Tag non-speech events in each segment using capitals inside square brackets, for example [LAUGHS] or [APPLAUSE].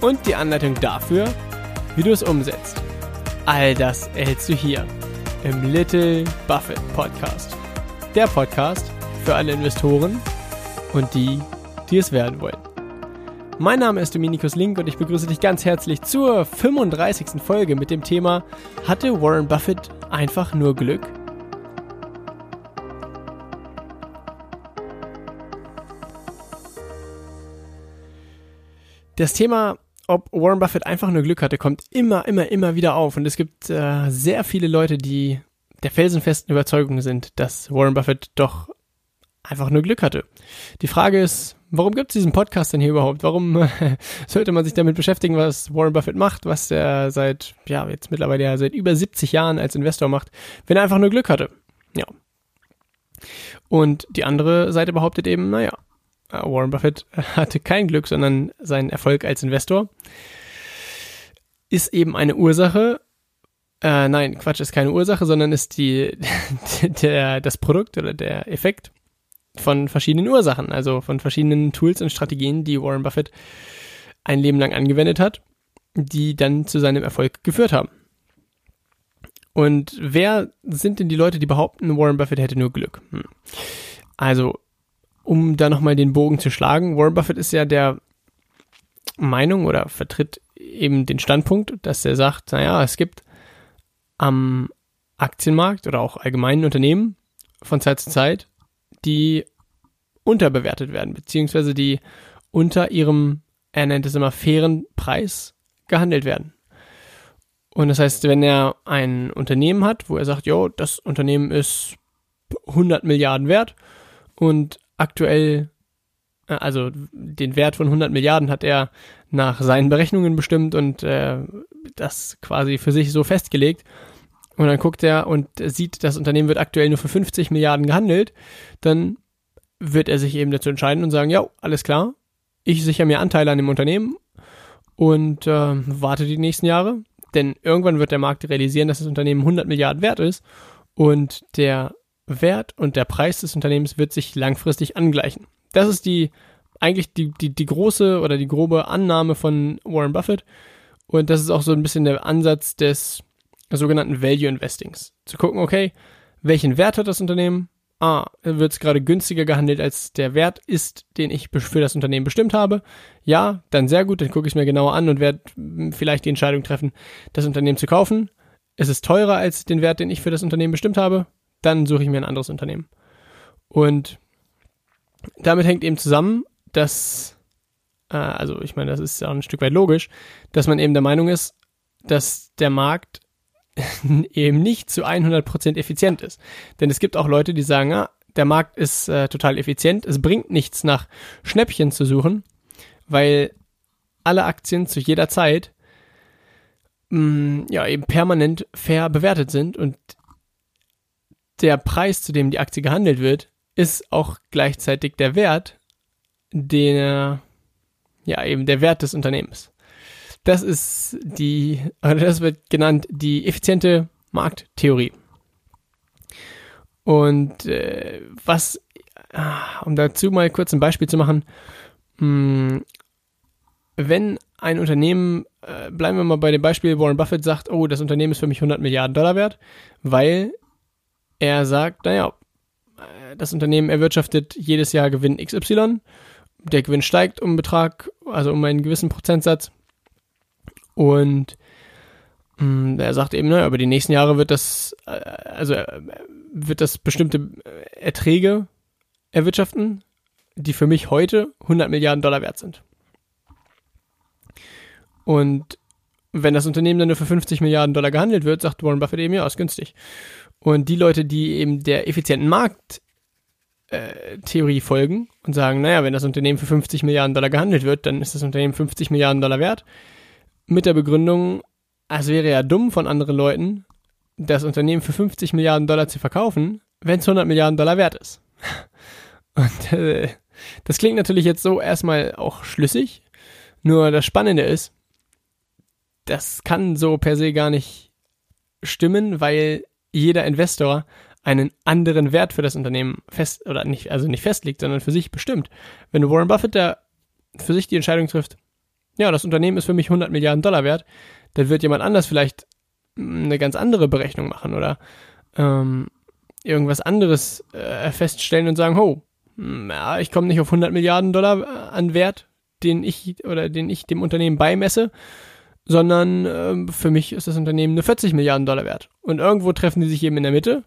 Und die Anleitung dafür, wie du es umsetzt. All das erhältst du hier im Little Buffett Podcast. Der Podcast für alle Investoren und die, die es werden wollen. Mein Name ist Dominikus Link und ich begrüße dich ganz herzlich zur 35. Folge mit dem Thema Hatte Warren Buffett einfach nur Glück? Das Thema, ob Warren Buffett einfach nur Glück hatte, kommt immer, immer, immer wieder auf. Und es gibt äh, sehr viele Leute, die der felsenfesten Überzeugung sind, dass Warren Buffett doch einfach nur Glück hatte. Die Frage ist, warum gibt es diesen Podcast denn hier überhaupt? Warum äh, [LAUGHS] sollte man sich damit beschäftigen, was Warren Buffett macht, was er seit, ja, jetzt mittlerweile ja seit über 70 Jahren als Investor macht, wenn er einfach nur Glück hatte? Ja. Und die andere Seite behauptet eben, naja, Warren Buffett [LAUGHS] hatte kein Glück, sondern sein Erfolg als Investor ist eben eine Ursache. Äh, nein, Quatsch, ist keine Ursache, sondern ist die, [LAUGHS] der, das Produkt oder der Effekt von verschiedenen Ursachen, also von verschiedenen Tools und Strategien, die Warren Buffett ein Leben lang angewendet hat, die dann zu seinem Erfolg geführt haben. Und wer sind denn die Leute, die behaupten, Warren Buffett hätte nur Glück? Hm. Also um da nochmal den Bogen zu schlagen, Warren Buffett ist ja der Meinung oder vertritt eben den Standpunkt, dass er sagt, naja, es gibt am Aktienmarkt oder auch allgemeinen Unternehmen von Zeit zu Zeit, die unterbewertet werden, beziehungsweise die unter ihrem, er nennt es immer, fairen Preis gehandelt werden. Und das heißt, wenn er ein Unternehmen hat, wo er sagt, jo, das Unternehmen ist 100 Milliarden wert und aktuell, äh, also den Wert von 100 Milliarden hat er nach seinen Berechnungen bestimmt und äh, das quasi für sich so festgelegt. Und dann guckt er und sieht, das Unternehmen wird aktuell nur für 50 Milliarden gehandelt, dann wird er sich eben dazu entscheiden und sagen, ja, alles klar, ich sichere mir Anteile an dem Unternehmen und äh, warte die nächsten Jahre, denn irgendwann wird der Markt realisieren, dass das Unternehmen 100 Milliarden wert ist und der Wert und der Preis des Unternehmens wird sich langfristig angleichen. Das ist die eigentlich die, die, die große oder die grobe Annahme von Warren Buffett. Und das ist auch so ein bisschen der Ansatz des sogenannten Value Investings. Zu gucken, okay, welchen Wert hat das Unternehmen? Ah, wird es gerade günstiger gehandelt, als der Wert ist, den ich für das Unternehmen bestimmt habe? Ja, dann sehr gut, dann gucke ich es mir genauer an und werde vielleicht die Entscheidung treffen, das Unternehmen zu kaufen. Ist es teurer als den Wert, den ich für das Unternehmen bestimmt habe? Dann suche ich mir ein anderes Unternehmen. Und damit hängt eben zusammen, dass, äh, also ich meine, das ist ja ein Stück weit logisch, dass man eben der Meinung ist, dass der Markt [LAUGHS] eben nicht zu 100% effizient ist. Denn es gibt auch Leute, die sagen, ah, der Markt ist äh, total effizient, es bringt nichts nach Schnäppchen zu suchen, weil alle Aktien zu jeder Zeit mh, mm, ja eben permanent fair bewertet sind und der Preis, zu dem die Aktie gehandelt wird, ist auch gleichzeitig der Wert, der, ja, eben der Wert des Unternehmens. Das ist die, oder das wird genannt die effiziente Markttheorie. Und äh, was, ah, um dazu mal kurz ein Beispiel zu machen, mh, hm, wenn ein Unternehmen, äh, bleiben wir mal bei dem Beispiel, Warren Buffett sagt, oh, das Unternehmen ist für mich 100 Milliarden Dollar wert, weil er sagt, naja, das Unternehmen erwirtschaftet jedes Jahr Gewinn XY. Der Gewinn steigt um Betrag, also um einen gewissen Prozentsatz. Und mh, hm, er sagt eben, naja, über die nächsten Jahre wird das, äh, also äh, wird das bestimmte Erträge erwirtschaften, die für mich heute 100 Milliarden Dollar wert sind. Und wenn das Unternehmen dann nur für 50 Milliarden Dollar gehandelt wird, sagt Warren Buffett eben, ja, ist günstig. Und die Leute, die eben der effizienten Markttheorie äh, folgen und sagen, naja, wenn das Unternehmen für 50 Milliarden Dollar gehandelt wird, dann ist das Unternehmen 50 Milliarden Dollar wert. mit der Begründung, es wäre ja dumm von anderen Leuten, das Unternehmen für 50 Milliarden Dollar zu verkaufen, wenn es 100 Milliarden Dollar wert ist. [LAUGHS] Und äh, das klingt natürlich jetzt so erstmal auch schlüssig, nur das Spannende ist, das kann so per se gar nicht stimmen, weil jeder Investor einen anderen Wert für das Unternehmen fest oder nicht, also nicht festlegt, sondern für sich bestimmt. Wenn Warren Buffett da für sich die Entscheidung trifft, ja, das Unternehmen ist für mich 100 Milliarden Dollar wert, dann wird jemand anders vielleicht eine ganz andere Berechnung machen oder ähm, irgendwas anderes äh, feststellen und sagen, oh, hm, ja, ich komme nicht auf 100 Milliarden Dollar äh, an Wert, den ich oder den ich dem Unternehmen beimesse, sondern äh, für mich ist das Unternehmen nur 40 Milliarden Dollar wert. Und irgendwo treffen die sich eben in der Mitte.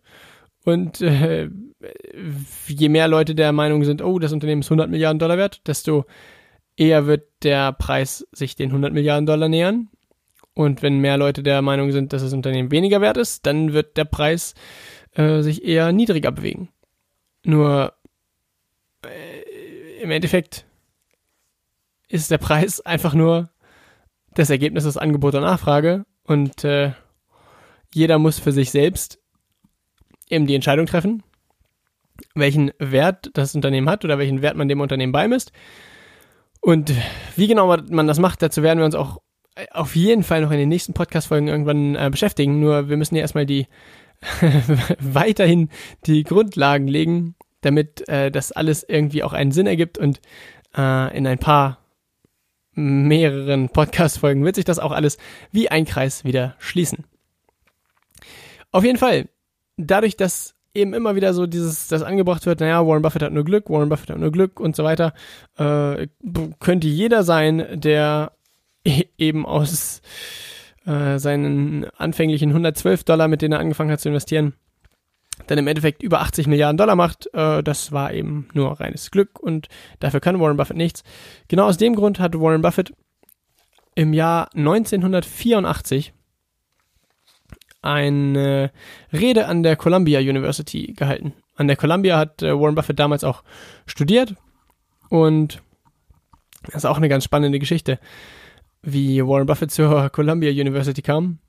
Und äh, je mehr Leute der Meinung sind, oh, das Unternehmen ist 100 Milliarden Dollar wert, desto eher wird der Preis sich den 100 Milliarden Dollar nähern. Und wenn mehr Leute der Meinung sind, dass das Unternehmen weniger wert ist, dann wird der Preis äh, sich eher niedriger bewegen. Nur äh, im Endeffekt ist der Preis einfach nur das Ergebnis aus Angebot und Nachfrage und äh, jeder muss für sich selbst eben die Entscheidung treffen, welchen Wert das Unternehmen hat oder welchen Wert man dem Unternehmen beimisst. Und wie genau man das macht, dazu werden wir uns auch auf jeden Fall noch in den nächsten Podcast-Folgen irgendwann äh, beschäftigen. Nur wir müssen hier erstmal die [LAUGHS] weiterhin die Grundlagen legen, damit äh, das alles irgendwie auch einen Sinn ergibt und äh, in ein paar mehreren Podcast-Folgen wird sich das auch alles wie ein Kreis wieder schließen. Auf jeden Fall, dadurch, dass eben immer wieder so dieses, das angebracht wird, naja, Warren Buffett hat nur Glück, Warren Buffett hat nur Glück und so weiter, äh, könnte jeder sein, der e eben aus äh, seinen anfänglichen 112 Dollar, mit denen er angefangen hat zu investieren, dann im Endeffekt über 80 Milliarden Dollar macht. Äh, das war eben nur reines Glück und dafür kann Warren Buffett nichts. Genau aus dem Grund hat Warren Buffett im Jahr 1984 eine Rede an der Columbia University gehalten. An der Columbia hat äh, Warren Buffett damals auch studiert und das ist auch eine ganz spannende Geschichte, wie Warren Buffett zur Columbia University kam.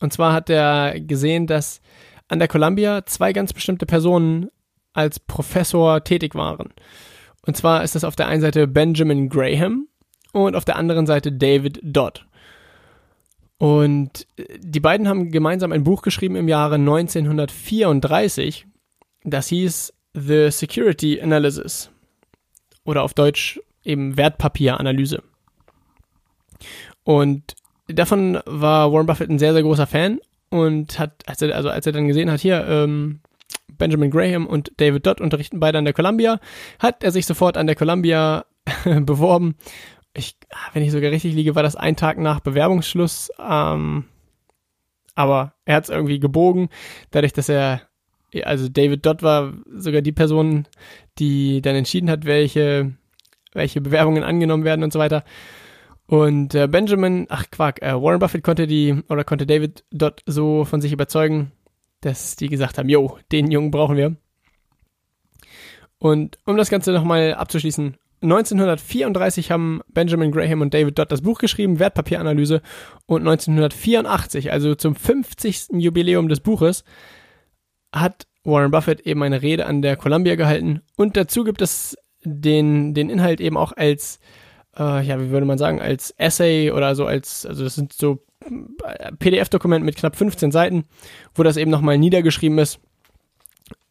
Und zwar hat er gesehen, dass an der Columbia zwei ganz bestimmte Personen als Professor tätig waren. Und zwar ist das auf der einen Seite Benjamin Graham und auf der anderen Seite David Dodd. Und äh, die beiden haben gemeinsam ein Buch geschrieben im Jahre 1934. Das hieß The Security Analysis. Oder auf Deutsch eben Wertpapieranalyse. Und davon war Warren Buffett ein sehr, sehr großer Fan und hat, als er, also als er dann gesehen hat, hier, ähm, Benjamin Graham und David Dodd unterrichten beide an der Columbia, hat er sich sofort an der Columbia [LAUGHS] beworben. Ich, wenn ich sogar richtig liege, war das ein Tag nach Bewerbungsschluss. Ähm, aber er hat es irgendwie gebogen, dadurch, dass er, also David Dodd war sogar die Person, die dann entschieden hat, welche, welche Bewerbungen angenommen werden und so weiter. Und äh, Benjamin, ach Quark, äh, Warren Buffett konnte die, oder konnte David dort so von sich überzeugen, dass die gesagt haben, yo, den Jungen brauchen wir. Und um das Ganze nochmal abzuschließen, 1934 haben Benjamin Graham und David Dodd das Buch geschrieben, Wertpapieranalyse, und 1984, also zum 50. Jubiläum des Buches, hat Warren Buffett eben eine Rede an der Columbia gehalten und dazu gibt es den, den Inhalt eben auch als äh, ja, wie würde man sagen, als Essay oder so als, also das sind so äh, PDF-Dokument mit knapp 15 Seiten, wo das eben nochmal niedergeschrieben ist,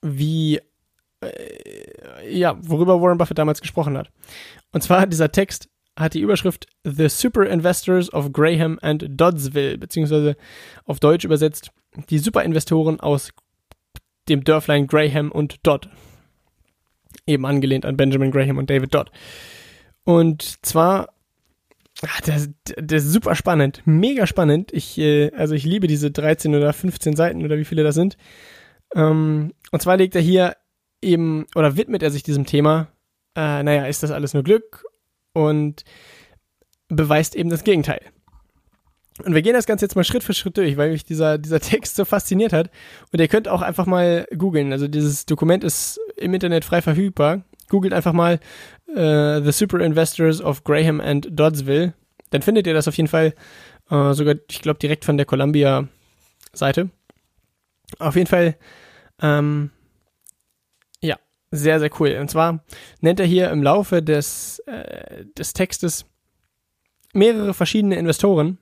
wie, äh, ja, worüber Warren Buffett damals gesprochen hat. Und zwar hat dieser Text hat die Überschrift The Super Investors of Graham and Doddsville, beziehungsweise auf Deutsch übersetzt die Superinvestoren aus dem Dörflein Graham und Dodd. Eben angelehnt an Benjamin Graham und David Dodd. Und zwar, ach, das, das ist super spannend, mega spannend. Ich, äh, also ich liebe diese 13 oder 15 Seiten oder wie viele das sind. Ähm, und zwar legt er hier eben, oder widmet er sich diesem Thema, äh, naja, ist das alles nur Glück und beweist eben das Gegenteil. Und wir gehen das Ganze jetzt mal Schritt für Schritt durch, weil mich dieser, dieser [LAUGHS] Text so fasziniert hat. Und ihr könnt auch einfach mal googeln. Also dieses Dokument ist im Internet frei verfügbar. Googelt einfach mal uh, The Super Investors of Graham and Doddsville dann findet ihr das auf jeden Fall äh, sogar, ich glaube, direkt von der Columbia-Seite. Auf jeden Fall, ähm, ja, sehr, sehr cool. Und zwar nennt er hier im Laufe des, äh, des Textes mehrere verschiedene Investoren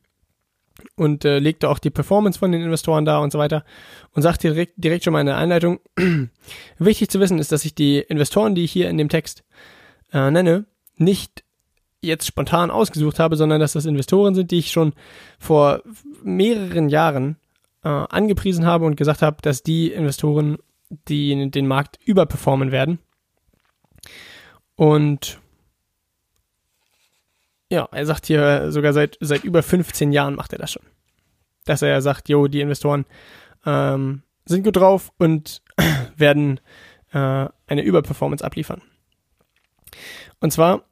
und äh, legt da auch die Performance von den Investoren da und so weiter und sagt direkt, direkt schon mal in der Einleitung, [CLEARS THROAT] wichtig zu wissen ist, dass ich die Investoren, die hier in dem Text äh, nenne, nicht jetzt spontan ausgesucht habe, sondern dass das Investoren sind, die ich schon vor mehreren Jahren äh, angepriesen habe und gesagt habe, dass die Investoren, die den Markt überperformen werden. Und ja, er sagt hier sogar seit, seit über 15 Jahren macht er das schon. Dass er sagt, jo, die Investoren ähm, sind gut drauf und [CLEARS THROAT] werden äh, eine Überperformance abliefern. Und zwar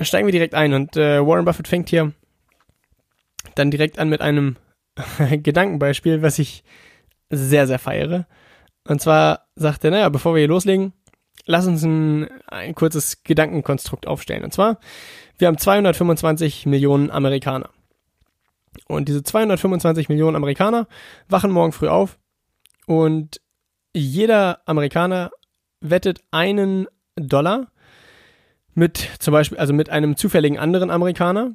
steigen wir direkt ein und äh, Warren Buffett fängt hier dann direkt an mit einem [LAUGHS] Gedankenbeispiel, was ich sehr, sehr feiere. Und zwar sagt er, naja, bevor wir hier loslegen, lass uns ein, ein kurzes Gedankenkonstrukt aufstellen. Und zwar, wir haben 225 Millionen Amerikaner. Und diese 225 Millionen Amerikaner wachen morgen früh auf und jeder Amerikaner wettet einen Dollar mit zum Beispiel, also mit einem zufälligen anderen Amerikaner.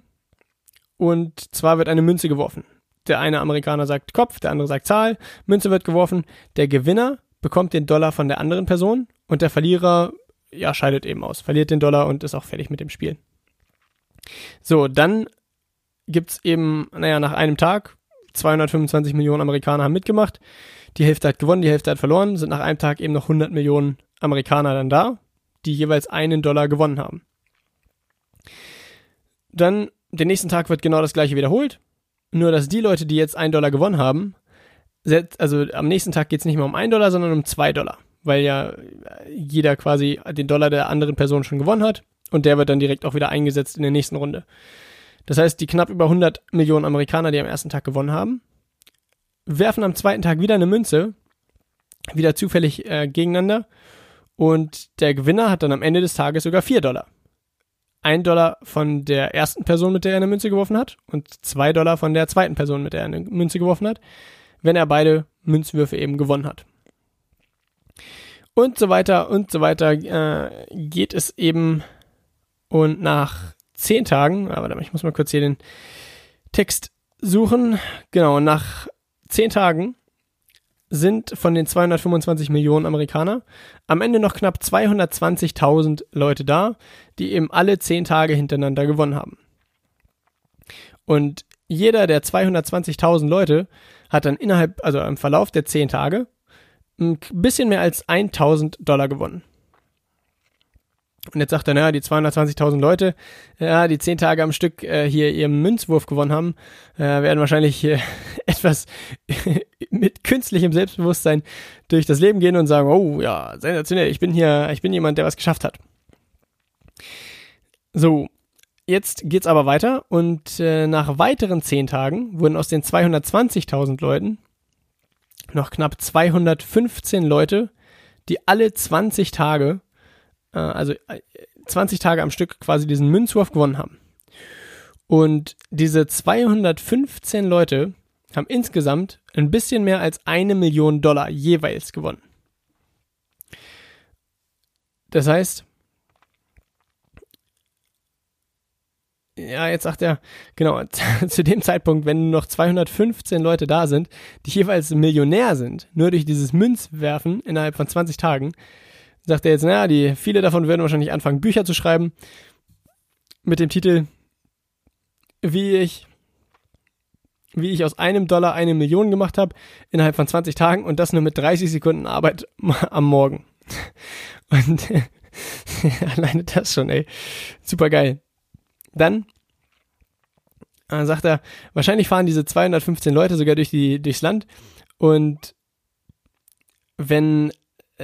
Und zwar wird eine Münze geworfen. Der eine Amerikaner sagt Kopf, der andere sagt Zahl, Münze wird geworfen. Der Gewinner bekommt den Dollar von der anderen Person und der Verlierer, ja, scheidet eben aus, verliert den Dollar und ist auch fertig mit dem Spiel. So, dann gibt's eben, naja, nach einem Tag, 225 Millionen Amerikaner haben mitgemacht. Die Hälfte hat gewonnen, die Hälfte hat verloren, sind nach einem Tag eben noch 100 Millionen Amerikaner dann da die jeweils einen Dollar gewonnen haben. Dann, den nächsten Tag wird genau das gleiche wiederholt. Nur, dass die Leute, die jetzt einen Dollar gewonnen haben, also am nächsten Tag geht es nicht mehr um einen Dollar, sondern um zwei Dollar. Weil ja jeder quasi den Dollar der anderen Person schon gewonnen hat. Und der wird dann direkt auch wieder eingesetzt in der nächsten Runde. Das heißt, die knapp über 100 Millionen Amerikaner, die am ersten Tag gewonnen haben, werfen am zweiten Tag wieder eine Münze, wieder zufällig äh, gegeneinander und der Gewinner hat dann am Ende des Tages sogar 4 Dollar. Ein Dollar von der ersten Person, mit der er eine Münze geworfen hat, und zwei Dollar von der zweiten Person, mit der er eine Münze geworfen hat, wenn er beide Münzwürfe eben gewonnen hat. Und so weiter und so weiter äh, geht es eben. Und nach zehn Tagen, aber ich muss mal kurz hier den Text suchen. Genau, nach zehn Tagen sind von den 225 Millionen Amerikaner am Ende noch knapp 220.000 Leute da, die eben alle zehn Tage hintereinander gewonnen haben. Und jeder der 220.000 Leute hat dann innerhalb, also im Verlauf der zehn Tage, ein bisschen mehr als 1000 Dollar gewonnen. Und jetzt sagt er, naja, die 220.000 Leute, ja, die zehn Tage am Stück äh, hier ihren Münzwurf gewonnen haben, äh, werden wahrscheinlich äh, [LAUGHS] etwas [LAUGHS] mit künstlichem Selbstbewusstsein durch das Leben gehen und sagen, oh ja, sensationell, ich bin hier, ich bin jemand, der was geschafft hat. So, jetzt geht's aber weiter und äh, nach weiteren zehn Tagen wurden aus den 220.000 Leuten noch knapp 215 Leute, die alle 20 Tage äh, also 20 äh, Tage am Stück quasi diesen Münzwurf gewonnen haben. Und diese 215 Leute haben insgesamt ein bisschen mehr als eine Million Dollar jeweils gewonnen. Das heißt, ja, jetzt sagt er, genau, [LAUGHS] zu dem Zeitpunkt, wenn noch 215 Leute da sind, die jeweils Millionär sind, nur durch dieses Münzwerfen innerhalb von 20 Tagen, sagt er jetzt, naja, die, viele davon würden wahrscheinlich anfangen, Bücher zu schreiben mit dem Titel, wie ich, wie ich aus einem Dollar eine Million gemacht habe innerhalb von 20 Tagen und das nur mit 30 Sekunden Arbeit [LAUGHS] am Morgen. Und [LAUGHS] alleine das schon, ey. Super geil. Dann äh, sagt er, wahrscheinlich fahren diese 215 Leute sogar durch die, durchs Land und wenn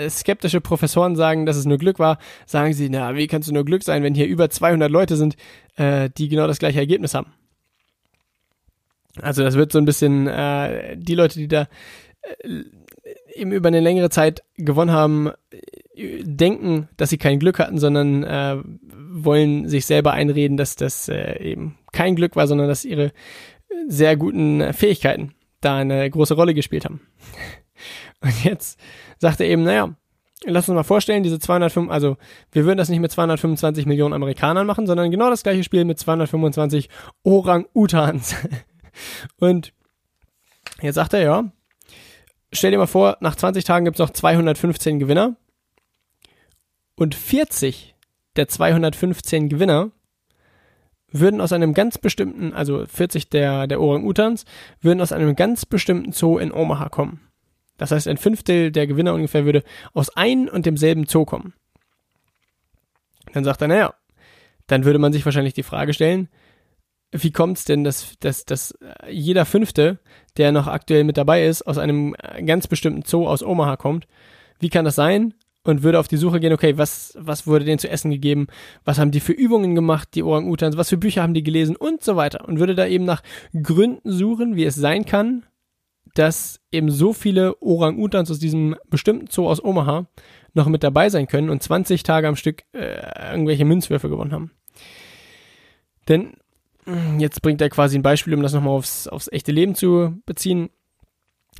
skeptische Professoren sagen, dass es nur Glück war, sagen sie, na, wie kannst du nur Glück sein, wenn hier über 200 Leute sind, äh, die genau das gleiche Ergebnis haben. Also das wird so ein bisschen äh, die Leute, die da äh, eben über eine längere Zeit gewonnen haben, äh, denken, dass sie kein Glück hatten, sondern äh, wollen sich selber einreden, dass das äh, eben kein Glück war, sondern dass ihre sehr guten Fähigkeiten da eine große Rolle gespielt haben. Und jetzt sagt er eben, naja, lass uns mal vorstellen, diese 205, also wir würden das nicht mit 225 Millionen Amerikanern machen, sondern genau das gleiche Spiel mit 225 Orang-Utans. [LAUGHS] Und jetzt sagt er, ja, stell dir mal vor, nach 20 Tagen gibt es noch 215 Gewinner und 40 der 215 Gewinner würden aus einem ganz bestimmten, also 40 der, der Orang-Utans, würden aus einem ganz bestimmten Zoo in Omaha kommen. Das heißt, ein Fünftel der Gewinner ungefähr würde aus ein und demselben Zoo kommen. Dann sagt er, naja, dann würde man sich wahrscheinlich die Frage stellen, wie kommt es denn, dass, dass, dass jeder Fünfte, der noch aktuell mit dabei ist, aus einem ganz bestimmten Zoo aus Omaha kommt? Wie kann das sein? Und würde auf die Suche gehen, okay, was, was wurde denen zu essen gegeben? Was haben die für Übungen gemacht, die Orang-Utans? Was für Bücher haben die gelesen? Und so weiter. Und würde da eben nach Gründen suchen, wie es sein kann, dass eben so viele Orang-Utans aus diesem bestimmten Zoo aus Omaha noch mit dabei sein können und 20 Tage am Stück äh, irgendwelche Münzwürfe gewonnen haben. Denn jetzt bringt er quasi ein Beispiel, um das nochmal aufs, aufs echte Leben zu beziehen.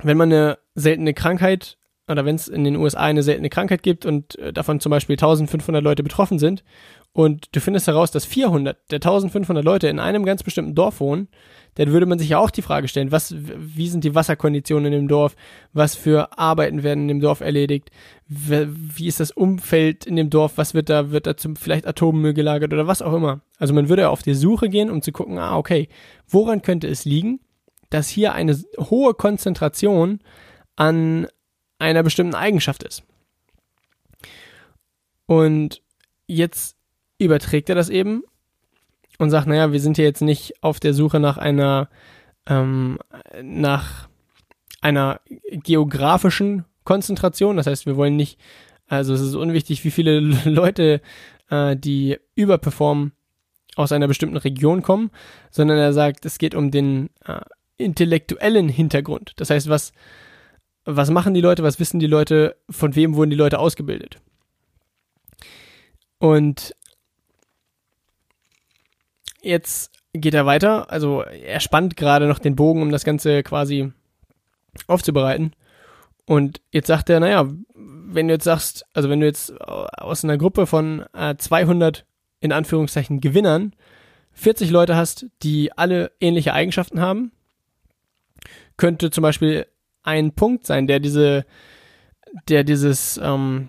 Wenn man eine seltene Krankheit oder wenn es in den USA eine seltene Krankheit gibt und äh, davon zum Beispiel 1500 Leute betroffen sind und du findest heraus, dass 400 der 1500 Leute in einem ganz bestimmten Dorf wohnen, dann würde man sich ja auch die Frage stellen, was, wie sind die Wasserkonditionen in dem Dorf, was für Arbeiten werden in dem Dorf erledigt, wie ist das Umfeld in dem Dorf, was wird da, wird da zum, vielleicht Atommüll gelagert oder was auch immer. Also man würde auf die Suche gehen, um zu gucken, ah, okay, woran könnte es liegen, dass hier eine hohe Konzentration an einer bestimmten Eigenschaft ist. Und jetzt überträgt er das eben und sagt, naja, wir sind hier jetzt nicht auf der Suche nach einer, ähm, nach einer geografischen Konzentration. Das heißt, wir wollen nicht, also es ist unwichtig, wie viele [LAUGHS] Leute, äh, die überperformen, aus einer bestimmten Region kommen, sondern er sagt, es geht um den äh, intellektuellen Hintergrund. Das heißt, was, was machen die Leute, was wissen die Leute, von wem wurden die Leute ausgebildet. Und jetzt geht er weiter, also er spannt gerade noch den Bogen, um das Ganze quasi aufzubereiten. Und jetzt sagt er, naja, wenn du jetzt sagst, also wenn du jetzt aus einer Gruppe von äh, 200 in Anführungszeichen Gewinnern 40 Leute hast, die alle ähnliche Eigenschaften haben, könnte zum Beispiel ein Punkt sein, der diese, der dieses ähm,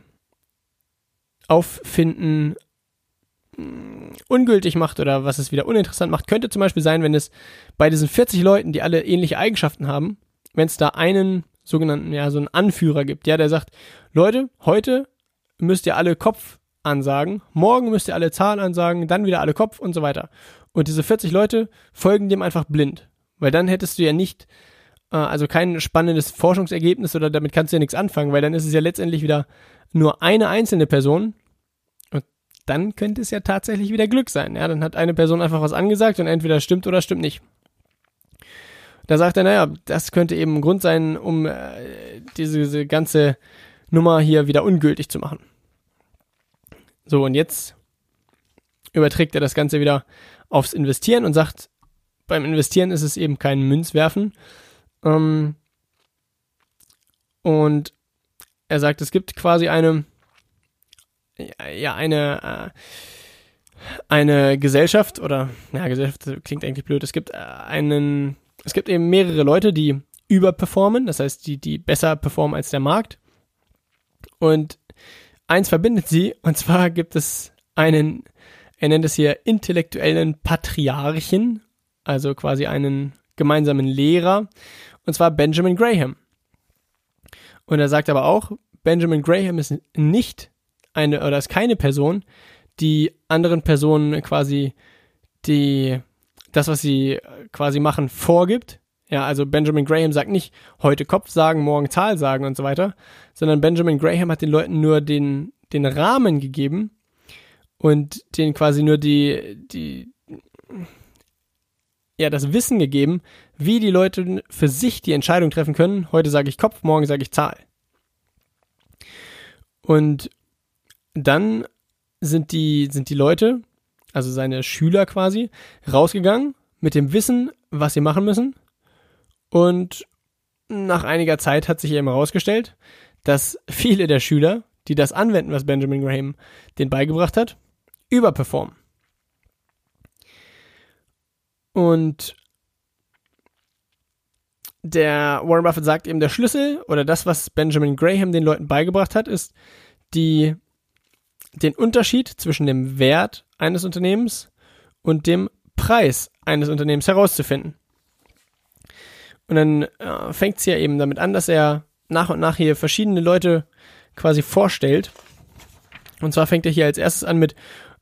Auffinden ungültig macht oder was es wieder uninteressant macht, könnte zum Beispiel sein, wenn es bei diesen 40 Leuten, die alle ähnliche Eigenschaften haben, wenn es da einen sogenannten, ja, so einen Anführer gibt, ja, der sagt, Leute, heute müsst ihr alle Kopf ansagen, morgen müsst ihr alle Zahl ansagen, dann wieder alle Kopf und so weiter. Und diese 40 Leute folgen dem einfach blind. Weil dann hättest du ja nicht äh, also kein spannendes Forschungsergebnis oder damit kannst du ja nichts anfangen, weil dann ist es ja letztendlich wieder nur eine einzelne Person. Dann könnte es ja tatsächlich wieder Glück sein. Ja, dann hat eine Person einfach was angesagt und entweder stimmt oder stimmt nicht. Da sagt er, naja, das könnte eben ein Grund sein, um äh, diese, diese ganze Nummer hier wieder ungültig zu machen. So, und jetzt überträgt er das Ganze wieder aufs Investieren und sagt, beim Investieren ist es eben kein Münzwerfen, ähm, und er sagt, es gibt quasi eine, ja, eine, äh, eine Gesellschaft oder, ja, Gesellschaft klingt eigentlich blöd. Es gibt äh, einen, es gibt eben mehrere Leute, die überperformen, das heißt, die, die besser performen als der Markt. Und eins verbindet sie, und zwar gibt es einen, er nennt es hier intellektuellen Patriarchen, also quasi einen gemeinsamen Lehrer und zwar Benjamin Graham. Und er sagt aber auch, Benjamin Graham ist nicht eine oder ist keine Person, die anderen Personen quasi die das, was sie quasi machen, vorgibt. Ja, also Benjamin Graham sagt nicht heute Kopf sagen, morgen Zahl sagen und so weiter, sondern Benjamin Graham hat den Leuten nur den, den Rahmen gegeben und denen quasi nur die, die, ja, das Wissen gegeben, wie die Leute für sich die Entscheidung treffen können. Heute sage ich Kopf, morgen sage ich Zahl. Und dann sind die, sind die Leute, also seine Schüler quasi, rausgegangen mit dem Wissen, was sie machen müssen. Und nach einiger Zeit hat sich eben herausgestellt, dass viele der Schüler, die das anwenden, was Benjamin Graham denen beigebracht hat, überperformen. Und der Warren Buffett sagt eben, der Schlüssel oder das, was Benjamin Graham den Leuten beigebracht hat, ist die, den Unterschied zwischen dem Wert eines Unternehmens und dem Preis eines Unternehmens herauszufinden. Und dann äh, fängt es ja eben damit an, dass er nach und nach hier verschiedene Leute quasi vorstellt. Und zwar fängt er hier als erstes an mit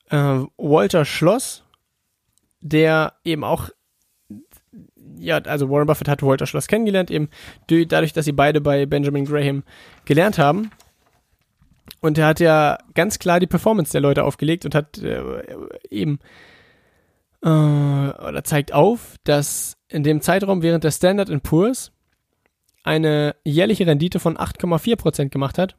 äh, Walter Schloss, der eben auch, ja, also Warren Buffett hat Walter Schloss kennengelernt, eben dadurch, dass sie beide bei Benjamin Graham gelernt haben. Und er hat ja ganz klar die Performance der Leute aufgelegt und hat äh, eben äh, oder zeigt auf, dass in dem Zeitraum während der Standard Poor's eine jährliche Rendite von 8,4% gemacht hat,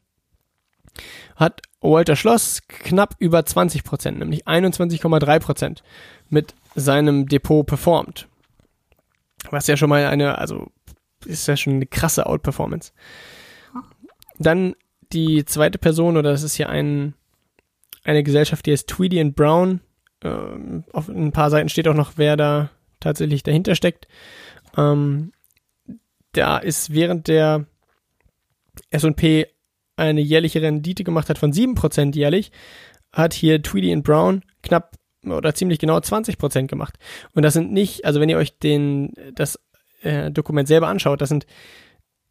hat Walter Schloss knapp über 20%, nämlich 21,3% mit seinem Depot performt. Was ja schon mal eine, also ist ja schon eine krasse Outperformance. Dann die zweite Person, oder das ist hier ein, eine Gesellschaft, die heißt Tweedy and Brown. Ähm, auf ein paar Seiten steht auch noch, wer da tatsächlich dahinter steckt. Ähm, da ist während der S&P eine jährliche Rendite gemacht hat von 7% jährlich, hat hier Tweedy and Brown knapp oder ziemlich genau 20% gemacht. Und das sind nicht, also wenn ihr euch den, das äh, Dokument selber anschaut, das sind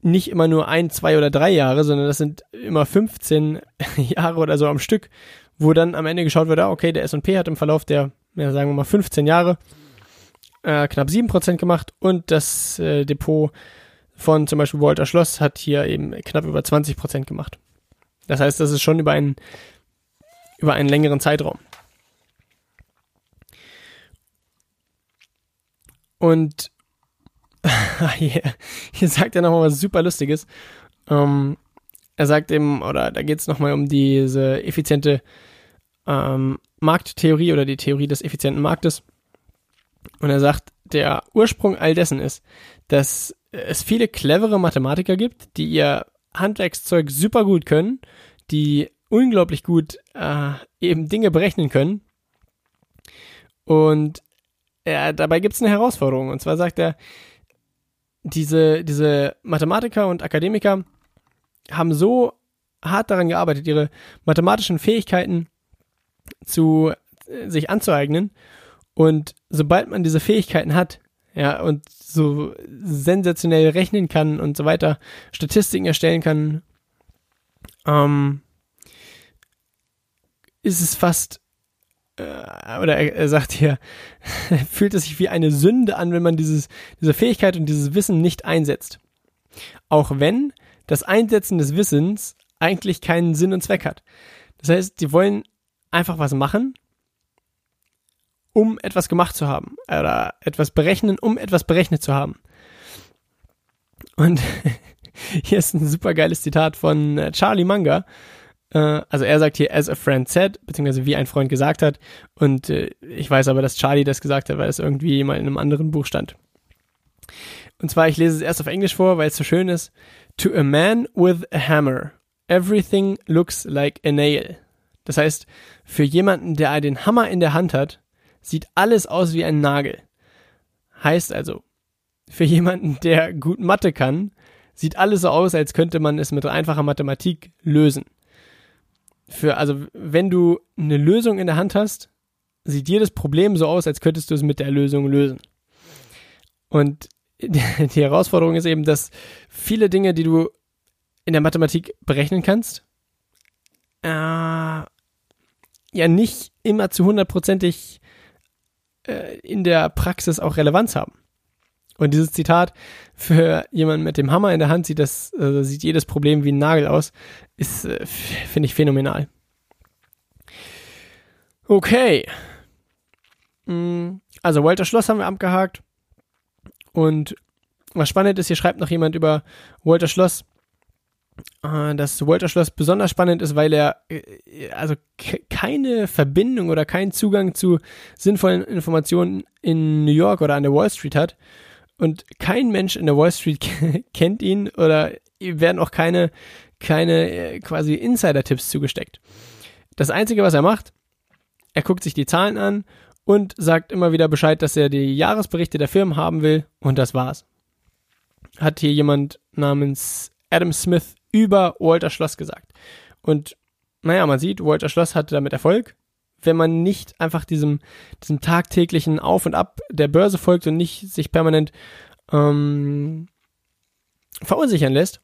nicht immer nur ein, zwei oder drei Jahre, sondern das sind immer 15 [LAUGHS] Jahre oder so am Stück, wo dann am Ende geschaut wird, ah, okay, der S&P hat im Verlauf der, ja, sagen wir mal 15 Jahre äh, knapp 7% gemacht und das äh, Depot von zum Beispiel Walter Schloss hat hier eben knapp über 20 Prozent gemacht. Das heißt, das ist schon über einen, über einen längeren Zeitraum. Und [LAUGHS] hier, hier sagt er nochmal was super Lustiges. Ähm, er sagt eben, oder da geht es nochmal um diese effiziente ähm, Markttheorie oder die Theorie des effizienten Marktes. Und er sagt, der Ursprung all dessen ist, dass es viele clevere Mathematiker gibt, die ihr Handwerkszeug super gut können, die unglaublich gut äh, eben Dinge berechnen können. Und äh, dabei gibt es eine Herausforderung. Und zwar sagt er, diese, diese Mathematiker und Akademiker haben so hart daran gearbeitet, ihre mathematischen Fähigkeiten zu äh, sich anzueignen. Und sobald man diese Fähigkeiten hat, ja, und so sensationell rechnen kann und so weiter, Statistiken erstellen kann, ähm, ist es fast, oder er, sagt hier, [LAUGHS] fühlt es sich wie eine Sünde an, wenn man dieses, diese Fähigkeit und dieses Wissen nicht einsetzt. Auch wenn das Einsetzen des Wissens eigentlich keinen Sinn und Zweck hat. Das heißt, die wollen einfach was machen um etwas gemacht zu haben oder etwas berechnen, um etwas berechnet zu haben. Und [LAUGHS] hier ist ein super geiles Zitat von äh, Charlie Munger. Äh, also er sagt hier, as a friend said, beziehungsweise wie ein Freund gesagt hat. Und äh, ich weiß aber, dass Charlie das gesagt hat, weil es irgendwie mal in einem anderen Buch stand. Und zwar, ich lese es erst auf Englisch vor, weil es so schön ist. To a man with a hammer, everything looks like a nail. Das heißt, für jemanden, der den Hammer in der Hand hat, sieht alles aus wie ein Nagel. Heißt also, für jemanden, der gut Mathe kann, sieht alles so aus, als könnte man es mit einfacher Mathematik lösen. Für, also, wenn du eine Lösung in der Hand hast, sieht jedes Problem so aus, als könntest du es mit der Lösung lösen. Und [LAUGHS] die Herausforderung ist eben, dass viele Dinge, die du in der Mathematik berechnen kannst, äh, ja nicht immer zu hundertprozentig äh, in der Praxis auch Relevanz haben. Und dieses Zitat für jemanden mit dem Hammer in der Hand sieht das äh, sieht jedes Problem wie ein Nagel aus, ist äh, finde ich phänomenal. Okay. Mm, also Walter Schloss haben wir abgehakt. Und was spannend ist, hier schreibt noch jemand über Walter Schloss. äh, das Walter Schloss besonders spannend ist, weil er äh, also keine Verbindung oder keinen Zugang zu sinnvollen Informationen in New York oder an der Wall Street hat. Und kein Mensch in der Wall Street [LAUGHS] kennt ihn oder werden auch keine, keine äh, quasi Insider-Tipps zugesteckt. Das Einzige, was er macht, er guckt sich die Zahlen an und sagt immer wieder Bescheid, dass er die Jahresberichte der Firmen haben will und das war's. Hat hier jemand namens Adam Smith über Walter Schloss gesagt. Und naja, man sieht, Walter Schloss hatte damit Erfolg, wenn man nicht einfach diesem, diesem tagtäglichen Auf und Ab der Börse folgt und nicht sich permanent ähm, verunsichern lässt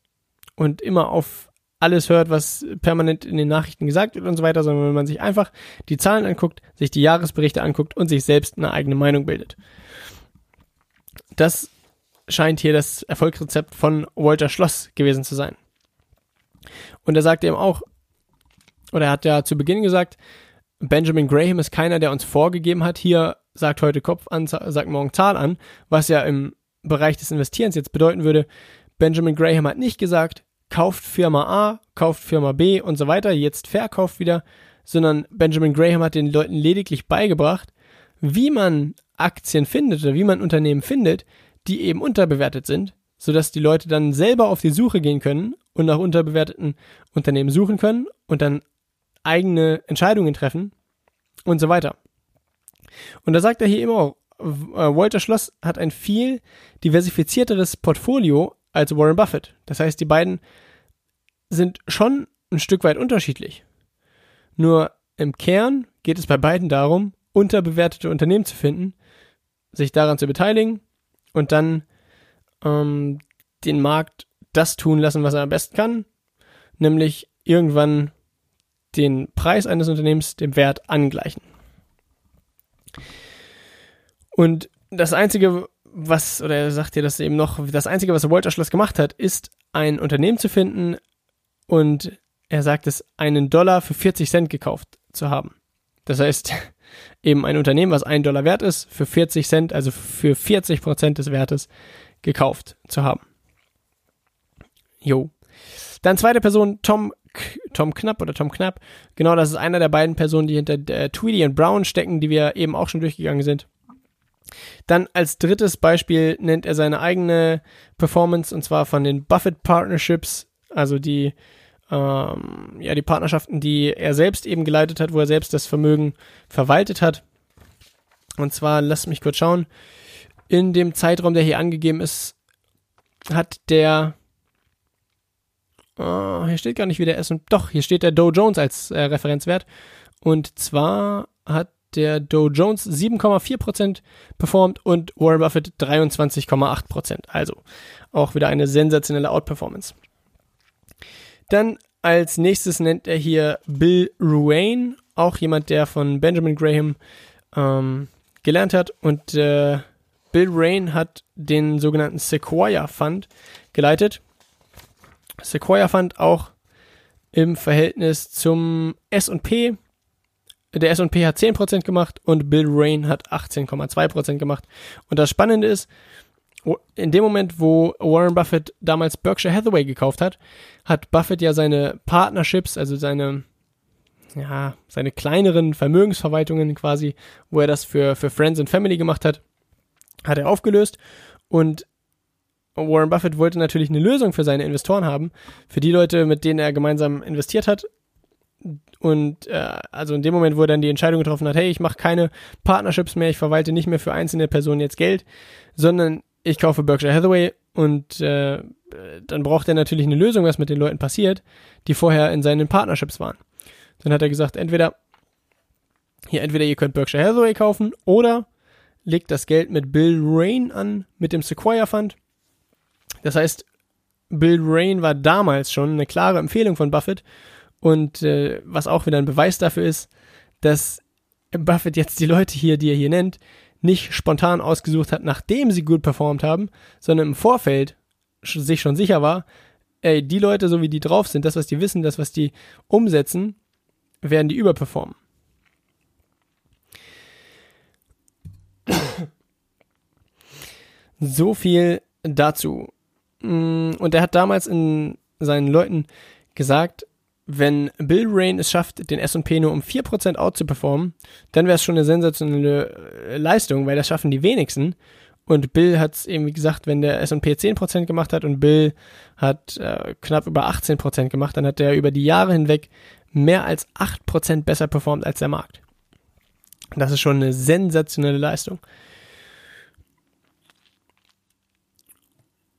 und immer auf alles hört, was permanent in den Nachrichten gesagt wird und so weiter, sondern wenn man sich einfach die Zahlen anguckt, sich die Jahresberichte anguckt und sich selbst eine eigene Meinung bildet. Das scheint hier das Erfolgsrezept von Walter Schloss gewesen zu sein. Und er sagt eben auch, oder er hat ja zu Beginn gesagt, Benjamin Graham ist keiner, der uns vorgegeben hat, hier sagt heute Kopf an, sagt morgen Zahl an, was ja im Bereich des Investierens jetzt bedeuten würde, Benjamin Graham hat nicht gesagt, kauft Firma A, kauft Firma B und so weiter, jetzt verkauft wieder, sondern Benjamin Graham hat den Leuten lediglich beigebracht, wie man Aktien findet oder wie man Unternehmen findet, die eben unterbewertet sind, sodass die Leute dann selber auf die Suche gehen können und nach unterbewerteten Unternehmen suchen können und dann eigene Entscheidungen treffen und so weiter. Und da sagt er hier immer auch, äh, Walter Schloss hat ein viel diversifizierteres Portfolio als Warren Buffett. Das heißt, die beiden sind schon ein Stück weit unterschiedlich. Nur im Kern geht es bei beiden darum, unterbewertete Unternehmen zu finden, sich daran zu beteiligen und dann ähm, den Markt das tun lassen, was er am besten kann, nämlich irgendwann den Preis eines Unternehmens dem Wert angleichen. Und das Einzige, was, oder er sagt dir das eben noch, das Einzige, was Walter Schloss gemacht hat, ist ein Unternehmen zu finden und er sagt es, einen Dollar für 40 Cent gekauft zu haben. Das heißt, [LAUGHS] eben ein Unternehmen, was einen Dollar wert ist, für 40 Cent, also für 40 Prozent des Wertes gekauft zu haben. Jo. Dann zweite Person, Tom, Tom Knapp oder Tom Knapp. Genau, das ist einer der beiden Personen, die hinter äh, Tweedy und Brown stecken, die wir eben auch schon durchgegangen sind. Dann als drittes Beispiel nennt er seine eigene Performance und zwar von den Buffett Partnerships, also die, ähm, ja, die Partnerschaften, die er selbst eben geleitet hat, wo er selbst das Vermögen verwaltet hat. Und zwar, lasst mich kurz schauen, in dem Zeitraum, der hier angegeben ist, hat der, oh, hier steht gar nicht, wie der ist, doch, hier steht der Dow Jones als äh, Referenzwert. Und zwar hat der Dow Jones 7,4% performt und Warren Buffett 23,8%. Also auch wieder eine sensationelle Outperformance. Dann als nächstes nennt er hier Bill Ruane, auch jemand, der von Benjamin Graham ähm, gelernt hat. Und äh, Bill Ruane hat den sogenannten Sequoia Fund geleitet. Sequoia Fund auch im Verhältnis zum S&P der S&P hat 10% gemacht und Bill Rain hat 18,2% gemacht. Und das Spannende ist, in dem Moment, wo Warren Buffett damals Berkshire Hathaway gekauft hat, hat Buffett ja seine Partnerships, also seine, ja, seine kleineren Vermögensverwaltungen quasi, wo er das für, für Friends and Family gemacht hat, hat er aufgelöst und Warren Buffett wollte natürlich eine Lösung für seine Investoren haben, für die Leute, mit denen er gemeinsam investiert hat, und äh, also in dem Moment, wo er dann die Entscheidung getroffen hat, hey, ich mache keine Partnerships mehr, ich verwalte nicht mehr für einzelne Personen jetzt Geld, sondern ich kaufe Berkshire Hathaway und äh, dann braucht er natürlich eine Lösung, was mit den Leuten passiert, die vorher in seinen Partnerships waren. Dann hat er gesagt, entweder hier, entweder ihr könnt Berkshire Hathaway kaufen oder legt das Geld mit Bill Rain an, mit dem Sequoia Fund. Das heißt, Bill Rain war damals schon eine klare Empfehlung von Buffett und äh, was auch wieder ein Beweis dafür ist, dass Buffett jetzt die Leute hier, die er hier nennt, nicht spontan ausgesucht hat, nachdem sie gut performt haben, sondern im Vorfeld sich schon sicher war, ey, die Leute, so wie die drauf sind, das, was die wissen, das, was die umsetzen, werden die überperformen. So viel dazu. Mm, und er hat damals in seinen Leuten gesagt, wenn Bill Rain es schafft, den S&P nur um 4% out zu performen, dann wäre es schon eine sensationelle äh, Leistung, weil das schaffen die wenigsten. Und Bill hat es eben, gesagt, wenn der S&P 10% gemacht hat und Bill hat äh, knapp über 18% gemacht, dann hat er über die Jahre hinweg mehr als 8% besser performt als der Markt. Das ist schon eine sensationelle Leistung.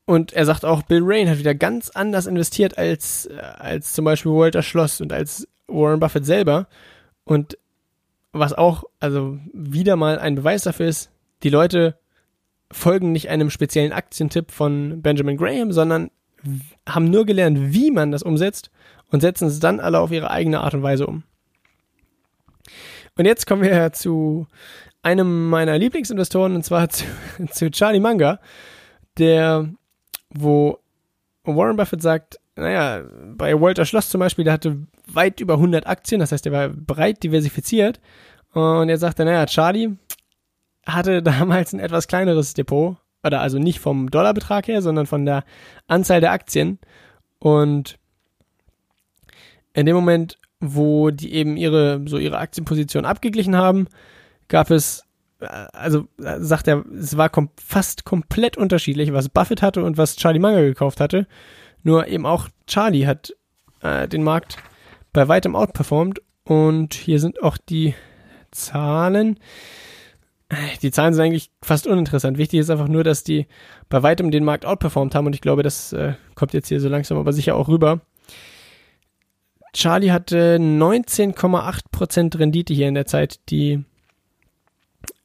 Und er sagt auch, Bill Rain hat wieder ganz anders investiert als, äh, als zum Beispiel Walter Schloss und als Warren Buffett selber. Und was auch, also wieder mal ein Beweis dafür ist, die Leute folgen nicht einem speziellen Aktientipp von Benjamin Graham, sondern haben nur gelernt, wie man das umsetzt und setzen es dann alle auf ihre eigene Art und Weise um. Und jetzt kommen wir zu einem meiner Lieblingsinvestoren und zwar [LAUGHS] zu, zu Charlie Munger, der, wo Warren Buffett sagt, naja, bei Walter Schloss zum Beispiel, der hatte weit über 100 Aktien, das heißt, er war breit diversifiziert. Und er sagte, naja, Charlie, hatte [LAUGHS] damals ein etwas kleineres Depot, oder also nicht vom Dollarbetrag her, sondern von der Anzahl der Aktien. Und in dem Moment, wo die eben ihre, so ihre Aktienposition abgeglichen haben, gab es, also äh, sagt er, es war kom fast komplett unterschiedlich, was Buffett hatte und was Charlie Munger gekauft hatte. Nur eben auch Charlie hat äh, den Markt bei weitem outperformed und hier sind auch die Zahlen. Die Zahlen sind eigentlich fast uninteressant. Wichtig ist einfach nur, dass die bei weitem den Markt outperformt haben und ich glaube, das äh, kommt jetzt hier so langsam aber sicher auch rüber. Charlie hatte 19,8% Rendite hier in der Zeit, die,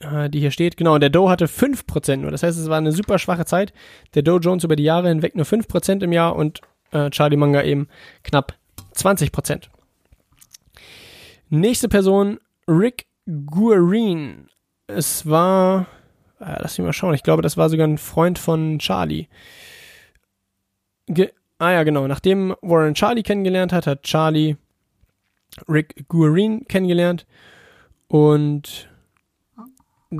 äh, die hier steht. Genau, der Dow hatte 5% nur. Das heißt, es war eine super schwache Zeit. Der Dow Jones über die Jahre hinweg nur 5% im Jahr und äh, Charlie Manga eben knapp 20%. Nächste Person, Rick Guerin es war, äh, lass mich mal schauen, ich glaube, das war sogar ein Freund von Charlie. Ge ah ja, genau. Nachdem Warren Charlie kennengelernt hat, hat Charlie Rick Guerin kennengelernt und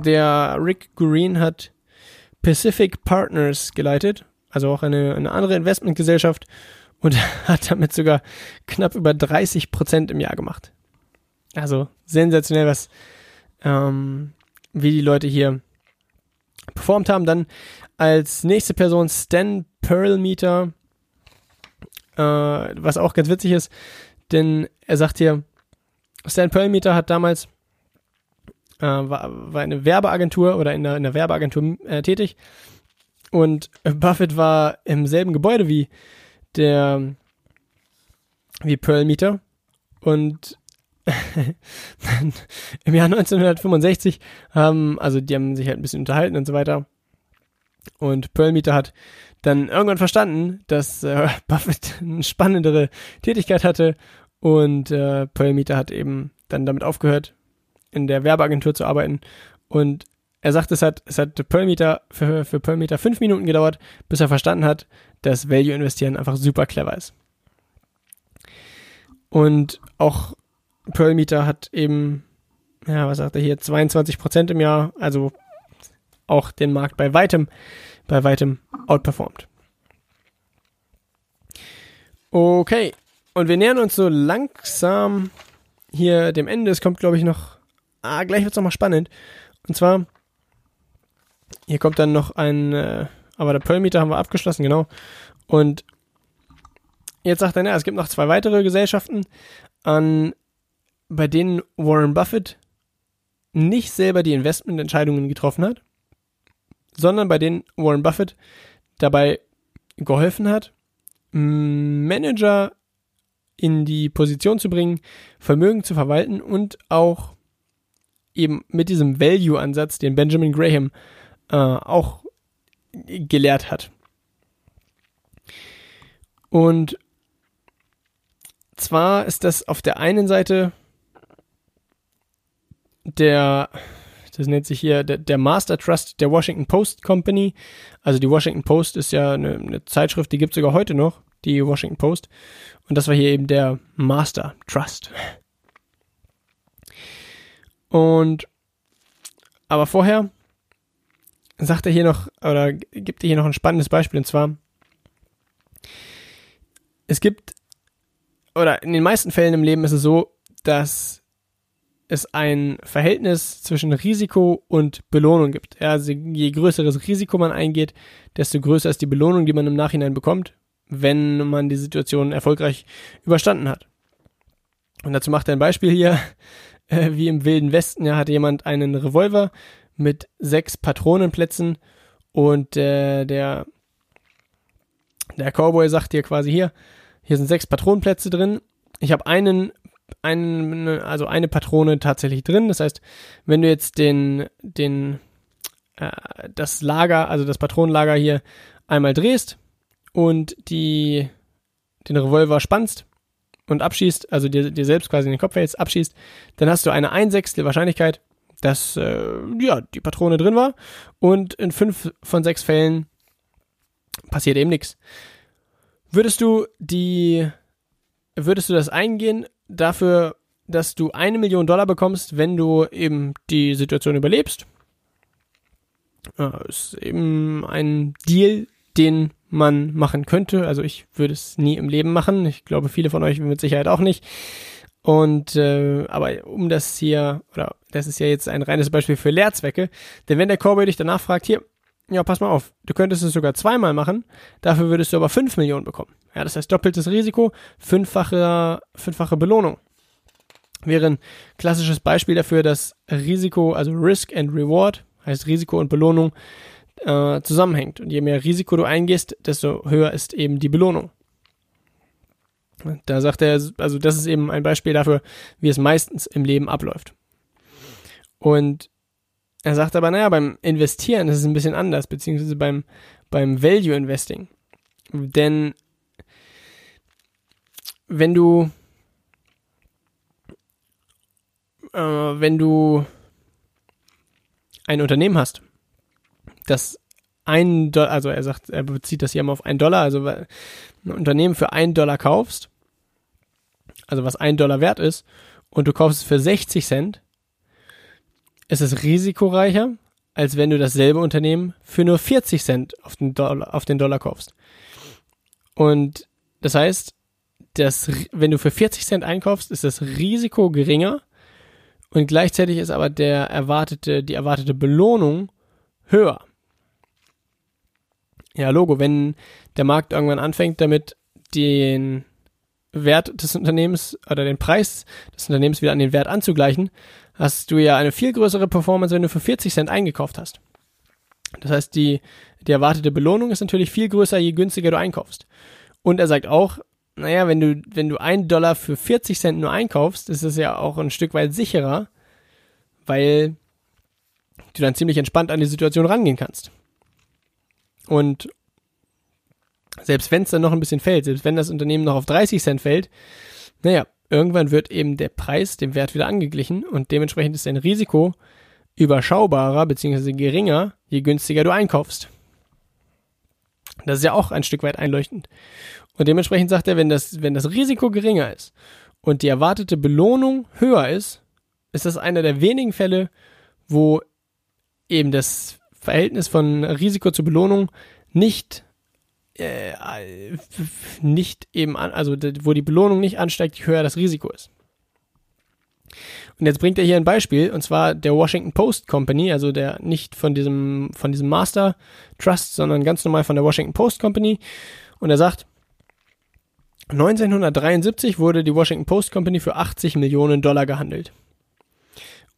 der Rick Guerin hat Pacific Partners geleitet, also auch eine, eine andere Investmentgesellschaft und [LAUGHS] hat damit sogar knapp über 30 Prozent im Jahr gemacht. Also sensationell, was ähm, wie die Leute hier performt haben. Dann als nächste Person Stan Perlmeter, äh, was auch ganz witzig ist, denn er sagt hier, Stan Perlmeter hat damals äh, war, war eine Werbeagentur oder in der, in der Werbeagentur äh, tätig. Und Buffett war im selben Gebäude wie der wie Perlmeter und [LAUGHS] im Jahr 1965 haben, also die haben sich halt ein bisschen unterhalten und so weiter. Und Perlmeter hat dann irgendwann verstanden, dass äh, [LAUGHS] Buffett eine spannendere Tätigkeit hatte. Und äh, Perlmeter hat eben dann damit aufgehört, in der Werbeagentur zu arbeiten. Und er sagt, es hat, es hat Perlmeter für, für Perlmeter fünf Minuten gedauert, bis er verstanden hat, dass Value investieren einfach super clever ist. Und auch Pearl hat eben, ja, was sagt er hier, 22 Prozent im Jahr, also auch den Markt bei weitem, bei weitem outperformt. Okay, und wir nähern uns so langsam hier dem Ende. Es kommt, glaube ich, noch, ah, gleich wird es nochmal spannend. Und zwar, hier kommt dann noch ein, äh, aber der Pearl haben wir abgeschlossen, genau. Und jetzt sagt er, ja, es gibt noch zwei weitere Gesellschaften, an bei denen Warren Buffett nicht selber die Investmententscheidungen getroffen hat, sondern bei denen Warren Buffett dabei geholfen hat, Manager in die Position zu bringen, Vermögen zu verwalten und auch eben mit diesem Value-Ansatz, den Benjamin Graham äh, auch gelehrt hat. Und zwar ist das auf der einen Seite der, das nennt sich hier der, der Master Trust der Washington Post Company. Also die Washington Post ist ja eine, eine Zeitschrift, die gibt es sogar heute noch, die Washington Post. Und das war hier eben der Master Trust. Und aber vorher sagt er hier noch, oder gibt er hier noch ein spannendes Beispiel, und zwar es gibt, oder in den meisten Fällen im Leben ist es so, dass es ein Verhältnis zwischen Risiko und Belohnung gibt. Also je größeres Risiko man eingeht, desto größer ist die Belohnung, die man im Nachhinein bekommt, wenn man die Situation erfolgreich überstanden hat. Und dazu macht er ein Beispiel hier, äh, wie im Wilden Westen, ja, hatte jemand einen Revolver mit sechs Patronenplätzen und äh, der, der Cowboy sagt dir quasi hier, hier sind sechs Patronenplätze drin. Ich habe einen, einen, also eine Patrone tatsächlich drin. Das heißt, wenn du jetzt den, den, äh, das Lager, also das Patronenlager hier einmal drehst und die, den Revolver spannst und abschießt, also dir, dir selbst quasi in den Kopf hältst, abschießt, dann hast du eine Einsechstel Wahrscheinlichkeit, dass äh, ja die Patrone drin war und in fünf von sechs Fällen passiert eben nichts. Würdest du die, würdest du das eingehen dafür, dass du eine Million Dollar bekommst, wenn du eben die Situation überlebst? Ja, ist eben ein Deal, den man machen könnte. Also ich würde es nie im Leben machen. Ich glaube, viele von euch mit Sicherheit auch nicht. Und äh, aber um das hier, oder das ist ja jetzt ein reines Beispiel für Lehrzwecke, denn wenn der Cowboy dich danach fragt, hier, ja, pass mal auf, du könntest es sogar zweimal machen, dafür würdest du aber fünf Millionen bekommen. Ja, das heißt doppeltes Risiko, fünffache, fünffache Belohnung. Wäre ein klassisches Beispiel dafür, dass Risiko, also Risk and Reward, heißt Risiko und Belohnung, äh, zusammenhängt. Und je mehr Risiko du eingehst, desto höher ist eben die Belohnung. Da sagt er, also das ist eben ein Beispiel dafür, wie es meistens im Leben abläuft. Und er sagt aber, naja, beim Investieren ist es ein bisschen anders, beziehungsweise beim, beim Value Investing. Denn wenn du, äh, wenn du ein Unternehmen hast, das ein Dollar, also er sagt, er bezieht das hier immer auf einen Dollar, also ein Unternehmen für einen Dollar kaufst, also was ein Dollar wert ist, und du kaufst es für 60 Cent, ist es risikoreicher, als wenn du dasselbe Unternehmen für nur 40 Cent auf den Dollar, auf den Dollar kaufst. Und das heißt, dass, wenn du für 40 Cent einkaufst, ist das Risiko geringer und gleichzeitig ist aber der erwartete, die erwartete Belohnung höher. Ja, Logo, wenn der Markt irgendwann anfängt, damit den Wert des Unternehmens oder den Preis des Unternehmens wieder an den Wert anzugleichen, hast du ja eine viel größere Performance, wenn du für 40 Cent eingekauft hast. Das heißt, die, die erwartete Belohnung ist natürlich viel größer, je günstiger du einkaufst. Und er sagt auch, naja, wenn du, wenn du einen Dollar für 40 Cent nur einkaufst, ist es ja auch ein Stück weit sicherer, weil du dann ziemlich entspannt an die Situation rangehen kannst. Und selbst wenn es dann noch ein bisschen fällt, selbst wenn das Unternehmen noch auf 30 Cent fällt, naja, irgendwann wird eben der Preis dem Wert wieder angeglichen und dementsprechend ist dein Risiko überschaubarer bzw. geringer, je günstiger du einkaufst. Das ist ja auch ein Stück weit einleuchtend. Und dementsprechend sagt er, wenn das, wenn das Risiko geringer ist und die erwartete Belohnung höher ist, ist das einer der wenigen Fälle, wo eben das Verhältnis von Risiko zu Belohnung nicht äh, nicht eben an, also wo die Belohnung nicht ansteigt, je höher das Risiko ist. Und jetzt bringt er hier ein Beispiel, und zwar der Washington Post Company, also der nicht von diesem, von diesem Master Trust, sondern ganz normal von der Washington Post Company. Und er sagt, 1973 wurde die Washington Post Company für 80 Millionen Dollar gehandelt.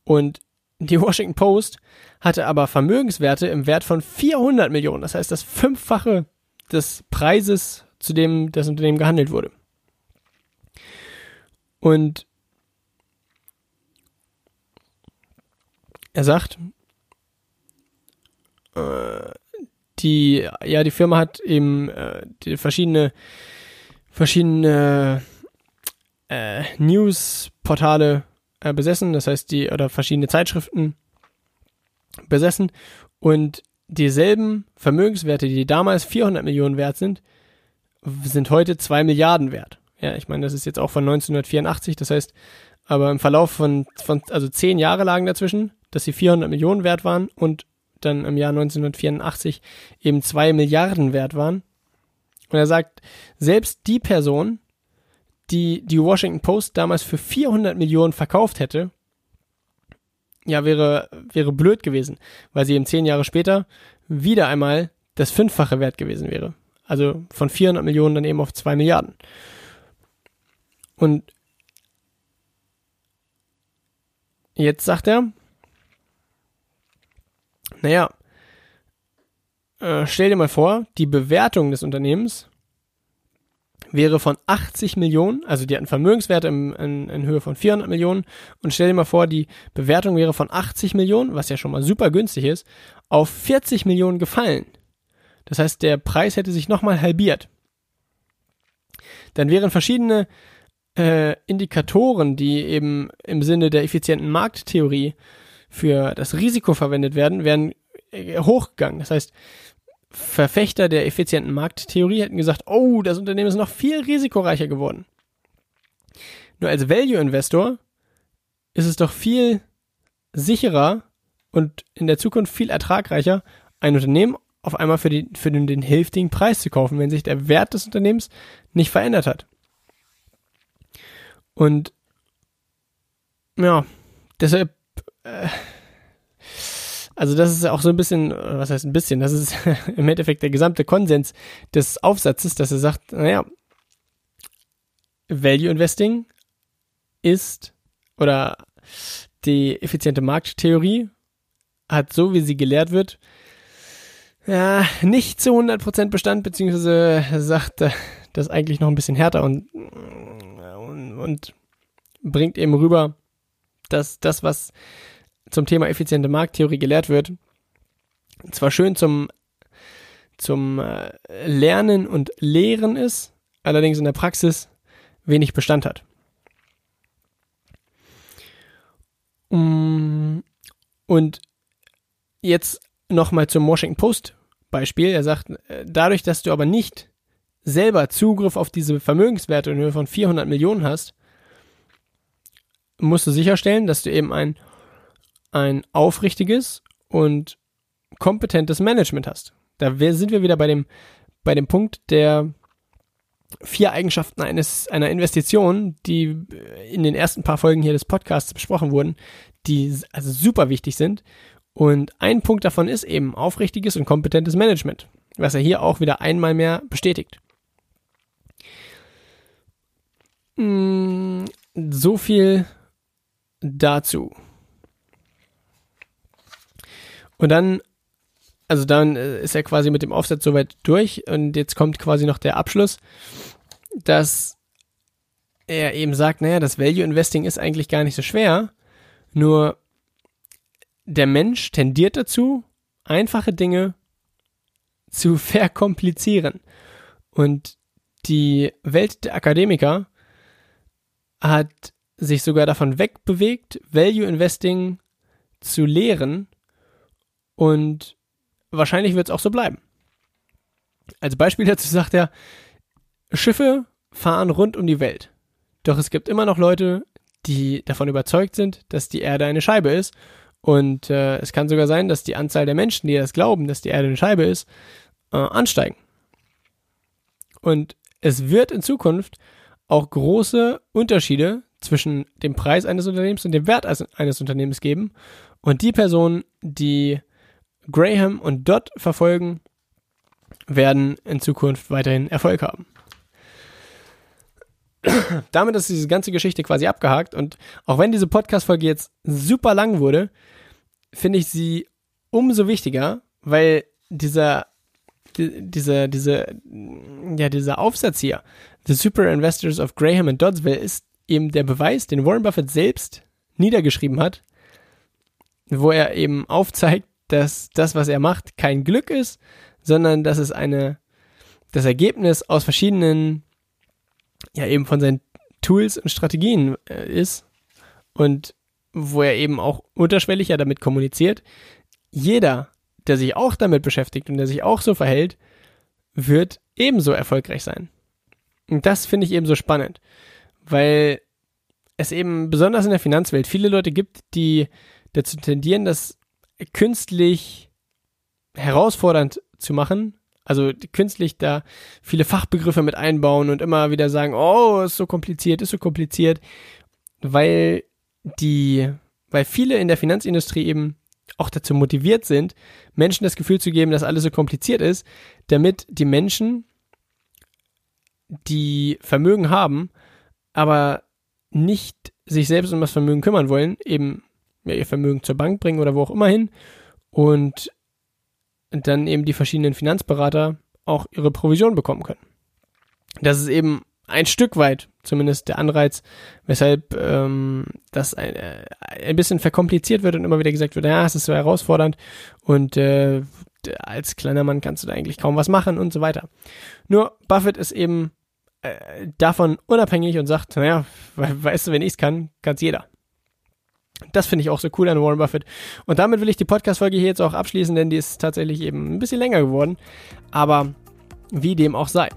Und die Washington Post hatte aber Vermögenswerte im Wert von 400 Millionen. Das heißt, das Fünffache des Preises, zu dem das Unternehmen gehandelt wurde. Und er sagt, äh, die, ja, die Firma hat eben äh, die verschiedene, verschiedene äh, News-Portale äh, besessen, das heißt die, oder verschiedene Zeitschriften besessen und dieselben Vermögenswerte, die damals 400 Millionen wert sind, sind heute 2 Milliarden wert. Ja, ich meine, das ist jetzt auch von 1984, das heißt, aber im Verlauf von, von also 10 Jahre lagen dazwischen, dass sie 400 Millionen wert waren und dann im Jahr 1984 eben 2 Milliarden wert waren. Und er sagt, selbst die Person, die die Washington Post damals für 400 Millionen verkauft hätte, ja, wäre, wäre blöd gewesen, weil sie eben zehn Jahre später wieder einmal das Fünffache wert gewesen wäre. Also von 400 Millionen dann eben auf 2 Milliarden. Und jetzt sagt er, naja, äh, stell dir mal vor, die Bewertung des Unternehmens wäre von 80 Millionen, also die hatten Vermögenswerte in, in, in, Höhe von 400 Millionen und stell dir mal vor, die Bewertung wäre von 80 Millionen, was ja schon mal super günstig ist, auf 40 Millionen gefallen. Das heißt, der Preis hätte sich nochmal halbiert. Dann wären verschiedene äh, Indikatoren, die eben im Sinne der effizienten Markttheorie für das Risiko verwendet werden, wären äh, hochgegangen. Das heißt, Verfechter der effizienten Markttheorie hätten gesagt, oh, das Unternehmen ist noch viel risikoreicher geworden. Nur als Value-Investor ist es doch viel sicherer und in der Zukunft viel ertragreicher, ein Unternehmen auf einmal für, die, für den, den hälftigen Preis zu kaufen, wenn sich der Wert des Unternehmens nicht verändert hat. Und ja, deshalb äh, also das ist auch so ein bisschen, was heißt ein bisschen, das ist [LAUGHS] im Endeffekt der gesamte Konsens des Aufsatzes, dass er sagt, naja, Value Investing ist oder die effiziente Markttheorie hat so, wie sie gelehrt wird, ja, nicht zu 100% Bestand, beziehungsweise sagt das eigentlich noch ein bisschen härter und, und, und bringt eben rüber, dass das, was zum Thema effiziente Markttheorie gelehrt wird, zwar schön zum, zum äh, Lernen und Lehren ist, allerdings in der Praxis wenig Bestand hat. Mm, und jetzt nochmal zum Washington Post Beispiel. Er sagt, äh, dadurch, dass du aber nicht selber Zugriff auf diese Vermögenswerte in Höhe von 400 Millionen hast, musst du sicherstellen, dass du eben ein ein aufrichtiges und kompetentes Management hast. Da sind wir wieder bei dem, bei dem Punkt der vier Eigenschaften eines, einer Investition, die in den ersten paar Folgen hier des Podcasts besprochen wurden, die also super wichtig sind. Und ein Punkt davon ist eben aufrichtiges und kompetentes Management, was er hier auch wieder einmal mehr bestätigt. Mm, so viel dazu. Und dann, also dann äh, ist er quasi mit dem Aufsatz soweit durch und jetzt kommt quasi noch der Abschluss, dass er eben sagt, naja, das Value Investing ist eigentlich gar nicht so schwer, nur der Mensch tendiert dazu, einfache Dinge zu [LAUGHS] verkomplizieren. Und die Welt der Akademiker hat sich sogar davon wegbewegt, Value Investing zu lehren und wahrscheinlich wird es auch so bleiben. Als Beispiel dazu sagt er, Schiffe fahren rund um die Welt. Doch es gibt immer noch Leute, die davon überzeugt sind, dass die Erde eine Scheibe ist. Und äh, es kann sogar sein, dass die Anzahl der Menschen, die das glauben, dass die Erde eine Scheibe ist, äh, ansteigen. Und es wird in Zukunft auch große Unterschiede zwischen dem Preis eines Unternehmens und dem Wert eines Unternehmens geben. Und die Personen, die Graham und Dodd verfolgen, werden in Zukunft weiterhin Erfolg haben. [CLEARS THROAT] Damit ist diese ganze Geschichte quasi abgehakt und auch wenn diese Podcast-Folge jetzt super lang wurde, finde ich sie umso wichtiger, weil dieser, die, diese, ja, dieser Aufsatz hier, The Super Investors of Graham and Doddsville, ist eben der Beweis, den Warren Buffett selbst niedergeschrieben hat, wo er eben aufzeigt, dass das, was er macht, kein Glück ist, sondern dass es eine, das Ergebnis aus verschiedenen, ja eben von seinen Tools und Strategien äh, ist und wo er eben auch unterschwellig damit kommuniziert. Jeder, der sich auch damit beschäftigt und der sich auch so verhält, wird ebenso erfolgreich sein. Und das finde ich eben so spannend, weil es eben besonders in der Finanzwelt viele Leute gibt, die dazu tendieren, das künstlich herausfordernd zu machen, Also künstlich da viele Fachbegriffe mit einbauen und immer wieder sagen, oh, ist so kompliziert, ist so kompliziert, weil die, weil viele in der Finanzindustrie eben auch dazu motiviert sind, Menschen das Gefühl zu geben, dass alles so kompliziert ist, damit die Menschen, die Vermögen haben, aber nicht sich selbst um das Vermögen kümmern wollen, eben ja, ihr Vermögen zur Bank bringen oder wo auch immer hin und dann eben die verschiedenen Finanzberater auch ihre Provision bekommen können. Das ist eben ein Stück weit zumindest der Anreiz, weshalb ähm, das ein, äh, ein bisschen verkompliziert wird und immer wieder gesagt wird, ja, es ist so herausfordernd und äh, als kleiner Mann kannst du da eigentlich kaum was machen und so weiter. Nur Buffett ist eben äh, davon unabhängig und sagt, naja, we weißt du, wenn ich es kann, kann es jeder. Das finde ich auch so cool an Warren Buffett. Und damit will ich die Podcast-Folge hier jetzt auch abschließen, denn die ist tatsächlich eben ein bisschen länger geworden. Aber wie dem auch sei.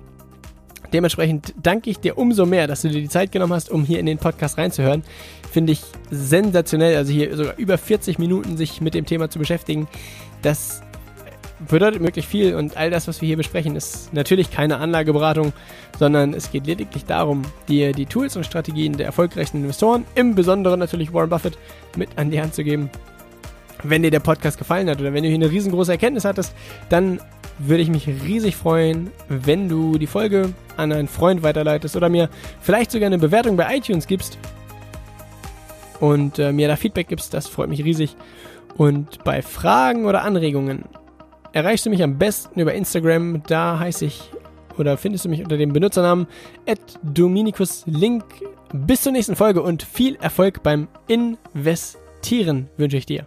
Dementsprechend danke ich dir umso mehr, dass du dir die Zeit genommen hast, um hier in den Podcast reinzuhören. Finde ich sensationell, also hier sogar über 40 Minuten sich mit dem Thema zu beschäftigen. Das bedeutet wirklich viel und all das, was wir hier besprechen, ist natürlich keine Anlageberatung, sondern es geht lediglich darum, dir die Tools und Strategien der erfolgreichen Investoren, im Besonderen natürlich Warren Buffett, mit an die Hand zu geben. Wenn dir der Podcast gefallen hat oder wenn du hier eine riesengroße Erkenntnis hattest, dann würde ich mich riesig freuen, wenn du die Folge an einen Freund weiterleitest oder mir vielleicht sogar eine Bewertung bei iTunes gibst und äh, mir da Feedback gibst. Das freut mich riesig. Und bei Fragen oder Anregungen erreichst du mich am besten über Instagram. Da heiße ich oder findest du mich unter dem Benutzernamen @dominicuslink. Bis zur nächsten Folge und viel Erfolg beim Investieren wünsche ich dir.